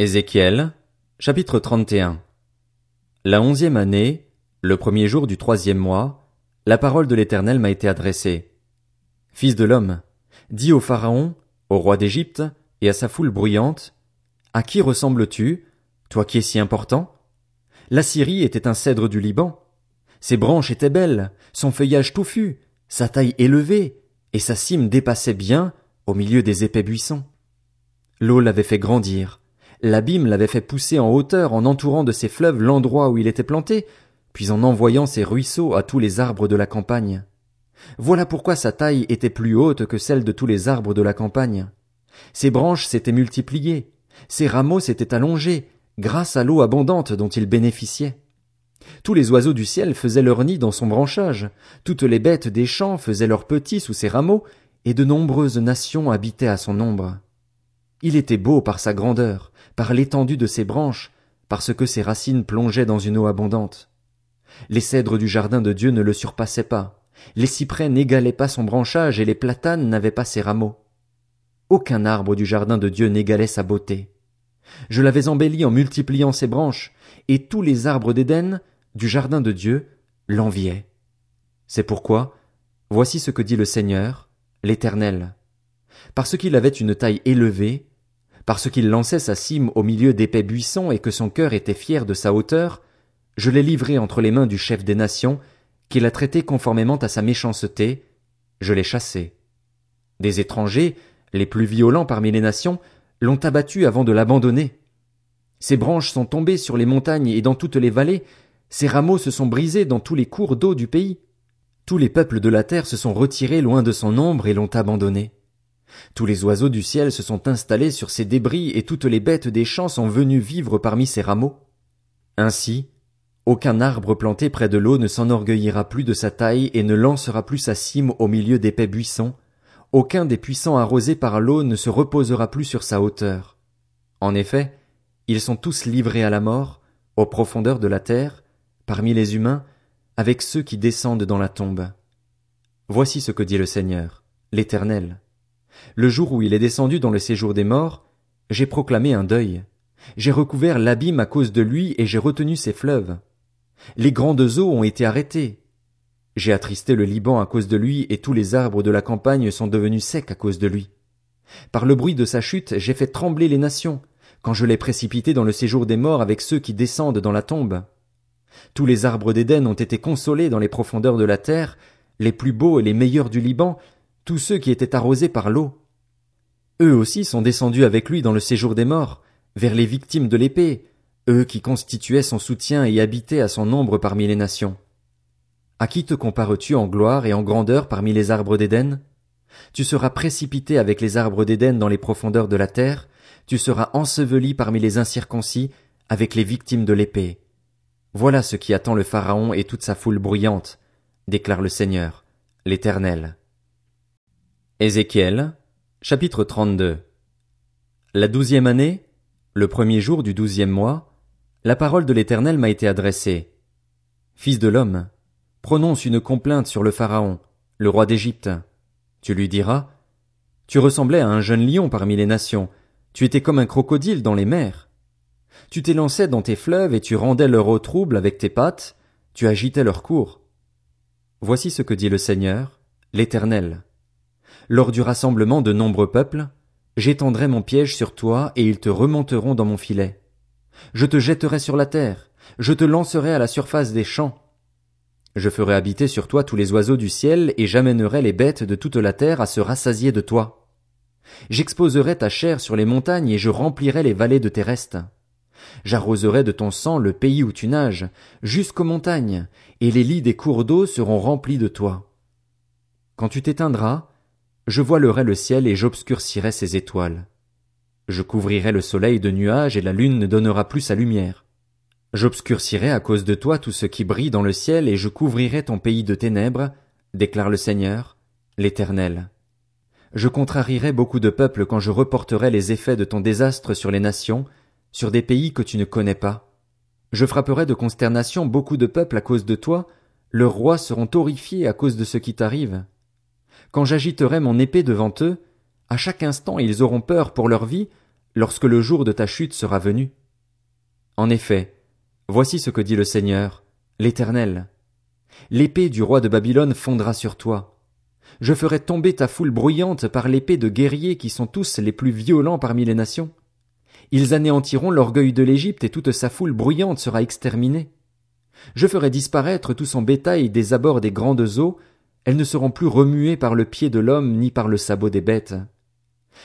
Ézéchiel, chapitre 31 La onzième année, le premier jour du troisième mois, la parole de l'Éternel m'a été adressée. Fils de l'homme, dis au Pharaon, au roi d'Égypte, et à sa foule bruyante, À qui ressembles-tu, toi qui es si important? La Syrie était un cèdre du Liban. Ses branches étaient belles, son feuillage touffu, sa taille élevée, et sa cime dépassait bien au milieu des épais buissons. L'eau l'avait fait grandir, l'abîme l'avait fait pousser en hauteur en entourant de ses fleuves l'endroit où il était planté, puis en envoyant ses ruisseaux à tous les arbres de la campagne. Voilà pourquoi sa taille était plus haute que celle de tous les arbres de la campagne. Ses branches s'étaient multipliées, ses rameaux s'étaient allongés, grâce à l'eau abondante dont il bénéficiait. Tous les oiseaux du ciel faisaient leur nid dans son branchage, toutes les bêtes des champs faisaient leurs petits sous ses rameaux, et de nombreuses nations habitaient à son ombre. Il était beau par sa grandeur, par l'étendue de ses branches, parce que ses racines plongeaient dans une eau abondante. Les cèdres du jardin de Dieu ne le surpassaient pas, les cyprès n'égalaient pas son branchage et les platanes n'avaient pas ses rameaux. Aucun arbre du jardin de Dieu n'égalait sa beauté. Je l'avais embelli en multipliant ses branches, et tous les arbres d'Éden, du jardin de Dieu, l'enviaient. C'est pourquoi, voici ce que dit le Seigneur, l'Éternel. Parce qu'il avait une taille élevée, parce qu'il lançait sa cime au milieu d'épais buissons et que son cœur était fier de sa hauteur, je l'ai livré entre les mains du chef des nations, qui l'a traité conformément à sa méchanceté, je l'ai chassé. Des étrangers, les plus violents parmi les nations, l'ont abattu avant de l'abandonner. Ses branches sont tombées sur les montagnes et dans toutes les vallées, ses rameaux se sont brisés dans tous les cours d'eau du pays. Tous les peuples de la terre se sont retirés loin de son ombre et l'ont abandonné. Tous les oiseaux du ciel se sont installés sur ses débris et toutes les bêtes des champs sont venues vivre parmi ses rameaux. Ainsi, aucun arbre planté près de l'eau ne s'enorgueillira plus de sa taille et ne lancera plus sa cime au milieu d'épais buissons. Aucun des puissants arrosés par l'eau ne se reposera plus sur sa hauteur. En effet, ils sont tous livrés à la mort, aux profondeurs de la terre, parmi les humains, avec ceux qui descendent dans la tombe. Voici ce que dit le Seigneur, l'Éternel. Le jour où il est descendu dans le séjour des morts, j'ai proclamé un deuil. J'ai recouvert l'abîme à cause de lui et j'ai retenu ses fleuves. Les grandes eaux ont été arrêtées. J'ai attristé le Liban à cause de lui et tous les arbres de la campagne sont devenus secs à cause de lui. Par le bruit de sa chute, j'ai fait trembler les nations, quand je l'ai précipité dans le séjour des morts avec ceux qui descendent dans la tombe. Tous les arbres d'Éden ont été consolés dans les profondeurs de la terre, les plus beaux et les meilleurs du Liban, tous ceux qui étaient arrosés par l'eau. Eux aussi sont descendus avec lui dans le séjour des morts, vers les victimes de l'épée, eux qui constituaient son soutien et habitaient à son ombre parmi les nations. À qui te compares-tu en gloire et en grandeur parmi les arbres d'Éden? Tu seras précipité avec les arbres d'Éden dans les profondeurs de la terre, tu seras enseveli parmi les incirconcis avec les victimes de l'épée. Voilà ce qui attend le Pharaon et toute sa foule bruyante, déclare le Seigneur, l'Éternel. Ézéchiel, chapitre 32 La douzième année, le premier jour du douzième mois, la parole de l'Éternel m'a été adressée. Fils de l'homme, prononce une complainte sur le Pharaon, le roi d'Égypte. Tu lui diras, Tu ressemblais à un jeune lion parmi les nations, tu étais comme un crocodile dans les mers. Tu t'élançais dans tes fleuves et tu rendais leur eau trouble avec tes pattes, tu agitais leur cours. Voici ce que dit le Seigneur, l'Éternel. Lors du rassemblement de nombreux peuples, j'étendrai mon piège sur toi et ils te remonteront dans mon filet. Je te jetterai sur la terre, je te lancerai à la surface des champs. Je ferai habiter sur toi tous les oiseaux du ciel et j'amènerai les bêtes de toute la terre à se rassasier de toi. J'exposerai ta chair sur les montagnes et je remplirai les vallées de tes restes. J'arroserai de ton sang le pays où tu nages, jusqu'aux montagnes, et les lits des cours d'eau seront remplis de toi. Quand tu t'éteindras, je voilerai le ciel et j'obscurcirai ses étoiles. Je couvrirai le soleil de nuages et la lune ne donnera plus sa lumière. J'obscurcirai à cause de toi tout ce qui brille dans le ciel et je couvrirai ton pays de ténèbres, déclare le Seigneur, l'Éternel. Je contrarierai beaucoup de peuples quand je reporterai les effets de ton désastre sur les nations, sur des pays que tu ne connais pas. Je frapperai de consternation beaucoup de peuples à cause de toi, leurs rois seront horrifiés à cause de ce qui t'arrive. Quand j'agiterai mon épée devant eux, à chaque instant ils auront peur pour leur vie, lorsque le jour de ta chute sera venu. En effet, voici ce que dit le Seigneur, l'Éternel. L'épée du roi de Babylone fondra sur toi. Je ferai tomber ta foule bruyante par l'épée de guerriers qui sont tous les plus violents parmi les nations. Ils anéantiront l'orgueil de l'Égypte et toute sa foule bruyante sera exterminée. Je ferai disparaître tout son bétail des abords des grandes eaux, elles ne seront plus remuées par le pied de l'homme ni par le sabot des bêtes.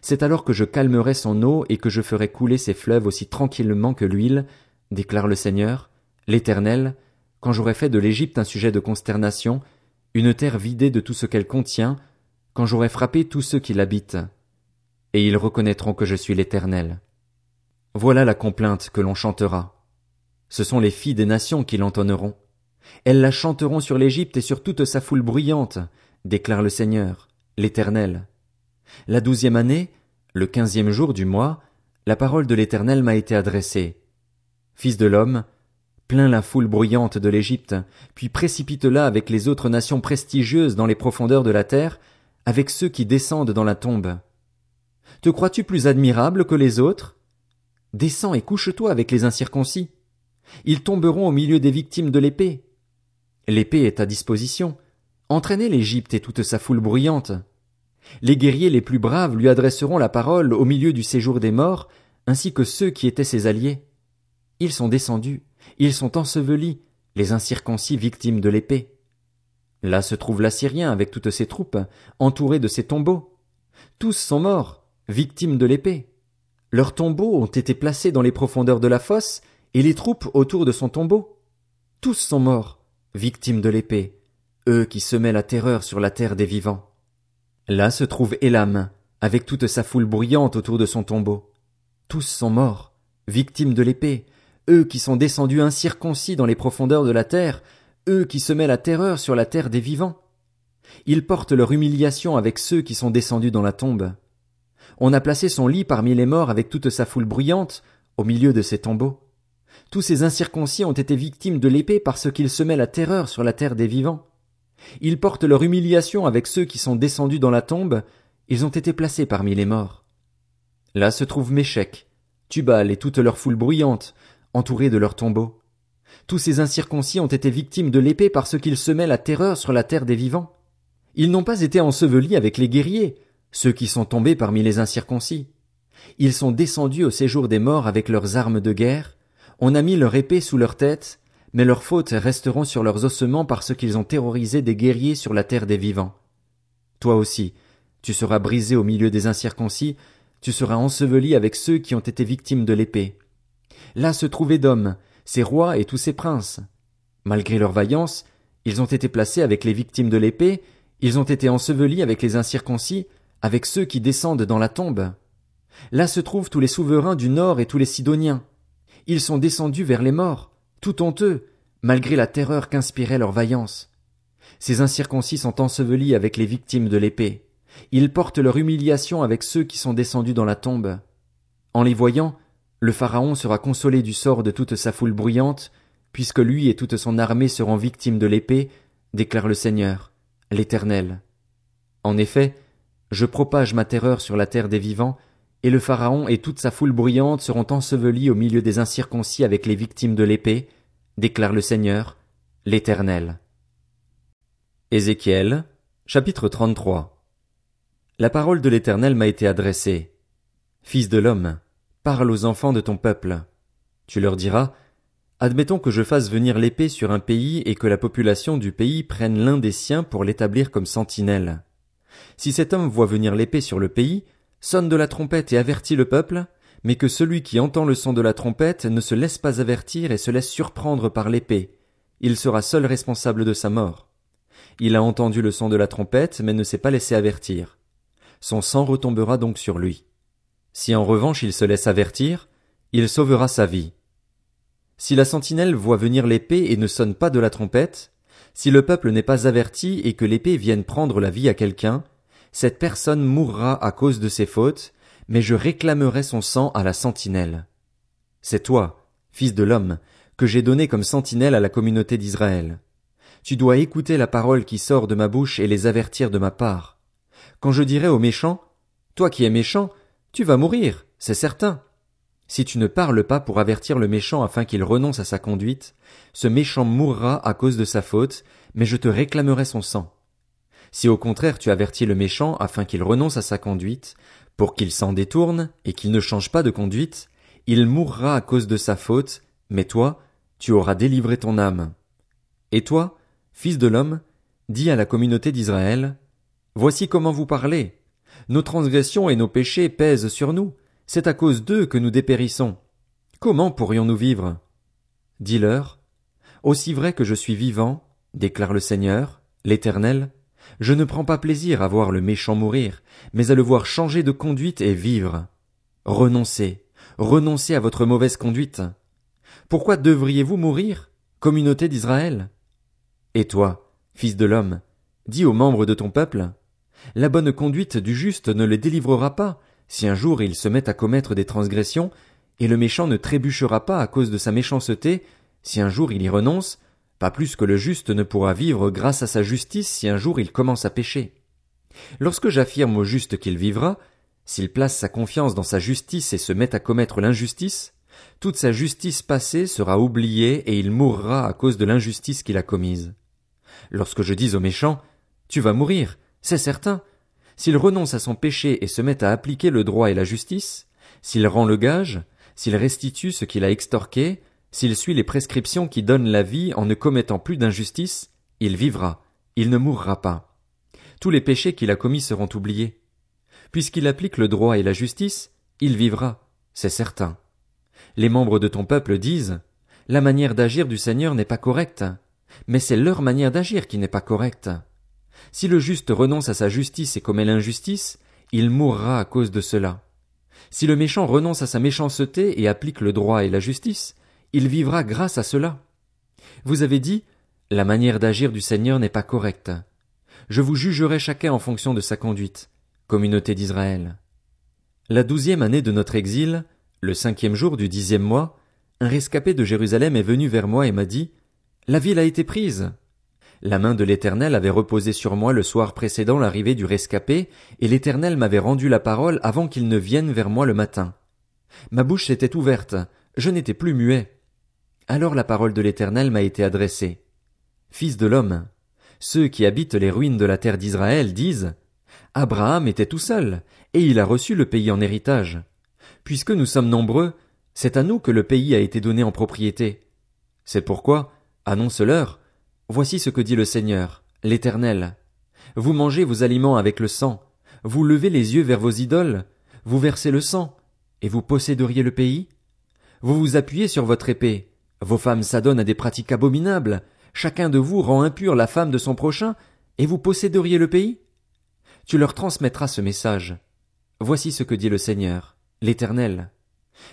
C'est alors que je calmerai son eau et que je ferai couler ses fleuves aussi tranquillement que l'huile, déclare le Seigneur, l'Éternel, quand j'aurai fait de l'Égypte un sujet de consternation, une terre vidée de tout ce qu'elle contient, quand j'aurai frappé tous ceux qui l'habitent. Et ils reconnaîtront que je suis l'Éternel. Voilà la complainte que l'on chantera. Ce sont les filles des nations qui l'entonneront. Elles la chanteront sur l'Égypte et sur toute sa foule bruyante, déclare le Seigneur, l'Éternel. La douzième année, le quinzième jour du mois, la parole de l'Éternel m'a été adressée. Fils de l'homme, plains la foule bruyante de l'Égypte, puis précipite-la avec les autres nations prestigieuses dans les profondeurs de la terre, avec ceux qui descendent dans la tombe. Te crois-tu plus admirable que les autres? Descends et couche-toi avec les incirconcis. Ils tomberont au milieu des victimes de l'épée. L'épée est à disposition. Entraînez l'Égypte et toute sa foule bruyante. Les guerriers les plus braves lui adresseront la parole au milieu du séjour des morts, ainsi que ceux qui étaient ses alliés. Ils sont descendus, ils sont ensevelis, les incirconcis victimes de l'épée. Là se trouve l'Assyrien avec toutes ses troupes, entouré de ses tombeaux. Tous sont morts, victimes de l'épée. Leurs tombeaux ont été placés dans les profondeurs de la fosse, et les troupes autour de son tombeau. Tous sont morts, victimes de l'épée, eux qui semaient la terreur sur la terre des vivants. Là se trouve Elam, avec toute sa foule bruyante autour de son tombeau. Tous sont morts, victimes de l'épée, eux qui sont descendus incirconcis dans les profondeurs de la terre, eux qui semaient la terreur sur la terre des vivants. Ils portent leur humiliation avec ceux qui sont descendus dans la tombe. On a placé son lit parmi les morts avec toute sa foule bruyante, au milieu de ses tombeaux. Tous ces incirconcis ont été victimes de l'épée parce qu'ils semaient la terreur sur la terre des vivants. Ils portent leur humiliation avec ceux qui sont descendus dans la tombe, ils ont été placés parmi les morts. Là se trouve Méchec, Tubal et toute leur foule bruyante, entourés de leurs tombeaux. Tous ces incirconcis ont été victimes de l'épée parce qu'ils semaient la terreur sur la terre des vivants. Ils n'ont pas été ensevelis avec les guerriers, ceux qui sont tombés parmi les incirconcis. Ils sont descendus au séjour des morts avec leurs armes de guerre, on a mis leur épée sous leur tête, mais leurs fautes resteront sur leurs ossements parce qu'ils ont terrorisé des guerriers sur la terre des vivants. Toi aussi, tu seras brisé au milieu des incirconcis, tu seras enseveli avec ceux qui ont été victimes de l'épée. Là se trouvaient d'hommes, ses rois et tous ses princes. Malgré leur vaillance, ils ont été placés avec les victimes de l'épée, ils ont été ensevelis avec les incirconcis, avec ceux qui descendent dans la tombe. Là se trouvent tous les souverains du nord et tous les sidoniens. Ils sont descendus vers les morts, tout honteux, malgré la terreur qu'inspirait leur vaillance. Ces incirconcis sont ensevelis avec les victimes de l'épée. Ils portent leur humiliation avec ceux qui sont descendus dans la tombe. En les voyant, le Pharaon sera consolé du sort de toute sa foule bruyante, puisque lui et toute son armée seront victimes de l'épée, déclare le Seigneur, l'Éternel. En effet, je propage ma terreur sur la terre des vivants, et le Pharaon et toute sa foule bruyante seront ensevelis au milieu des incirconcis avec les victimes de l'épée, déclare le Seigneur, l'Éternel. Ézéchiel, chapitre 33 La parole de l'Éternel m'a été adressée. Fils de l'homme, parle aux enfants de ton peuple. Tu leur diras, Admettons que je fasse venir l'épée sur un pays et que la population du pays prenne l'un des siens pour l'établir comme sentinelle. Si cet homme voit venir l'épée sur le pays, sonne de la trompette et avertit le peuple, mais que celui qui entend le son de la trompette ne se laisse pas avertir et se laisse surprendre par l'épée, il sera seul responsable de sa mort. Il a entendu le son de la trompette, mais ne s'est pas laissé avertir. Son sang retombera donc sur lui. Si en revanche il se laisse avertir, il sauvera sa vie. Si la sentinelle voit venir l'épée et ne sonne pas de la trompette, si le peuple n'est pas averti et que l'épée vienne prendre la vie à quelqu'un, cette personne mourra à cause de ses fautes, mais je réclamerai son sang à la sentinelle. C'est toi, fils de l'homme, que j'ai donné comme sentinelle à la communauté d'Israël. Tu dois écouter la parole qui sort de ma bouche et les avertir de ma part. Quand je dirai aux méchants, toi qui es méchant, tu vas mourir, c'est certain. Si tu ne parles pas pour avertir le méchant afin qu'il renonce à sa conduite, ce méchant mourra à cause de sa faute, mais je te réclamerai son sang. Si au contraire tu avertis le méchant afin qu'il renonce à sa conduite, pour qu'il s'en détourne et qu'il ne change pas de conduite, il mourra à cause de sa faute, mais toi, tu auras délivré ton âme. Et toi, fils de l'homme, dis à la communauté d'Israël, Voici comment vous parlez. Nos transgressions et nos péchés pèsent sur nous, c'est à cause d'eux que nous dépérissons. Comment pourrions-nous vivre? Dis-leur, Aussi vrai que je suis vivant, déclare le Seigneur, l'Éternel, je ne prends pas plaisir à voir le méchant mourir, mais à le voir changer de conduite et vivre. Renoncez, renoncez à votre mauvaise conduite. Pourquoi devriez-vous mourir, communauté d'Israël? Et toi, fils de l'homme, dis aux membres de ton peuple, la bonne conduite du juste ne le délivrera pas, si un jour il se met à commettre des transgressions, et le méchant ne trébuchera pas à cause de sa méchanceté, si un jour il y renonce, pas plus que le juste ne pourra vivre grâce à sa justice si un jour il commence à pécher. Lorsque j'affirme au juste qu'il vivra, s'il place sa confiance dans sa justice et se met à commettre l'injustice, toute sa justice passée sera oubliée et il mourra à cause de l'injustice qu'il a commise. Lorsque je dis au méchant, tu vas mourir, c'est certain, s'il renonce à son péché et se met à appliquer le droit et la justice, s'il rend le gage, s'il restitue ce qu'il a extorqué, s'il suit les prescriptions qui donnent la vie en ne commettant plus d'injustice, il vivra, il ne mourra pas. Tous les péchés qu'il a commis seront oubliés. Puisqu'il applique le droit et la justice, il vivra, c'est certain. Les membres de ton peuple disent, la manière d'agir du Seigneur n'est pas correcte, mais c'est leur manière d'agir qui n'est pas correcte. Si le juste renonce à sa justice et commet l'injustice, il mourra à cause de cela. Si le méchant renonce à sa méchanceté et applique le droit et la justice, il vivra grâce à cela. Vous avez dit, la manière d'agir du Seigneur n'est pas correcte. Je vous jugerai chacun en fonction de sa conduite, communauté d'Israël. La douzième année de notre exil, le cinquième jour du dixième mois, un rescapé de Jérusalem est venu vers moi et m'a dit, La ville a été prise. La main de l'Éternel avait reposé sur moi le soir précédant l'arrivée du rescapé, et l'Éternel m'avait rendu la parole avant qu'il ne vienne vers moi le matin. Ma bouche s'était ouverte, je n'étais plus muet. Alors la parole de l'Éternel m'a été adressée. Fils de l'homme, ceux qui habitent les ruines de la terre d'Israël disent, Abraham était tout seul, et il a reçu le pays en héritage. Puisque nous sommes nombreux, c'est à nous que le pays a été donné en propriété. C'est pourquoi, annonce-leur, Voici ce que dit le Seigneur, l'Éternel. Vous mangez vos aliments avec le sang, vous levez les yeux vers vos idoles, vous versez le sang, et vous posséderiez le pays? Vous vous appuyez sur votre épée, vos femmes s'adonnent à des pratiques abominables, chacun de vous rend impur la femme de son prochain, et vous posséderiez le pays? Tu leur transmettras ce message. Voici ce que dit le Seigneur, l'Éternel.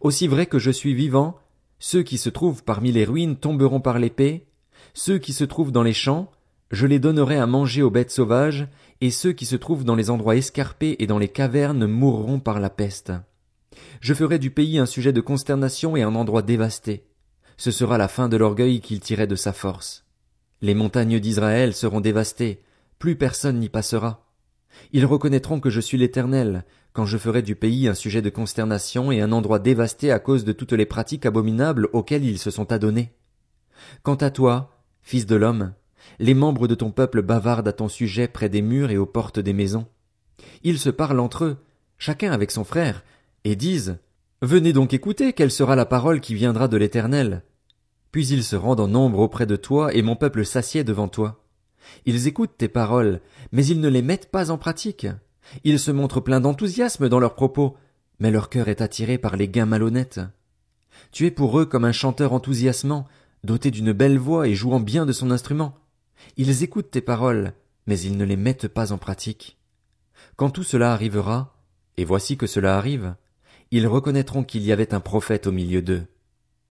Aussi vrai que je suis vivant, ceux qui se trouvent parmi les ruines tomberont par l'épée, ceux qui se trouvent dans les champs, je les donnerai à manger aux bêtes sauvages, et ceux qui se trouvent dans les endroits escarpés et dans les cavernes mourront par la peste. Je ferai du pays un sujet de consternation et un endroit dévasté. Ce sera la fin de l'orgueil qu'il tirait de sa force. Les montagnes d'Israël seront dévastées, plus personne n'y passera. Ils reconnaîtront que je suis l'Éternel, quand je ferai du pays un sujet de consternation et un endroit dévasté à cause de toutes les pratiques abominables auxquelles ils se sont adonnés. Quant à toi, Fils de l'homme, les membres de ton peuple bavardent à ton sujet près des murs et aux portes des maisons. Ils se parlent entre eux, chacun avec son frère, et disent Venez donc écouter quelle sera la parole qui viendra de l'Éternel. Puis ils se rendent en nombre auprès de toi, et mon peuple s'assied devant toi. Ils écoutent tes paroles, mais ils ne les mettent pas en pratique. Ils se montrent pleins d'enthousiasme dans leurs propos, mais leur cœur est attiré par les gains malhonnêtes. Tu es pour eux comme un chanteur enthousiasmant, doté d'une belle voix et jouant bien de son instrument. Ils écoutent tes paroles, mais ils ne les mettent pas en pratique. Quand tout cela arrivera, et voici que cela arrive, ils reconnaîtront qu'il y avait un prophète au milieu d'eux.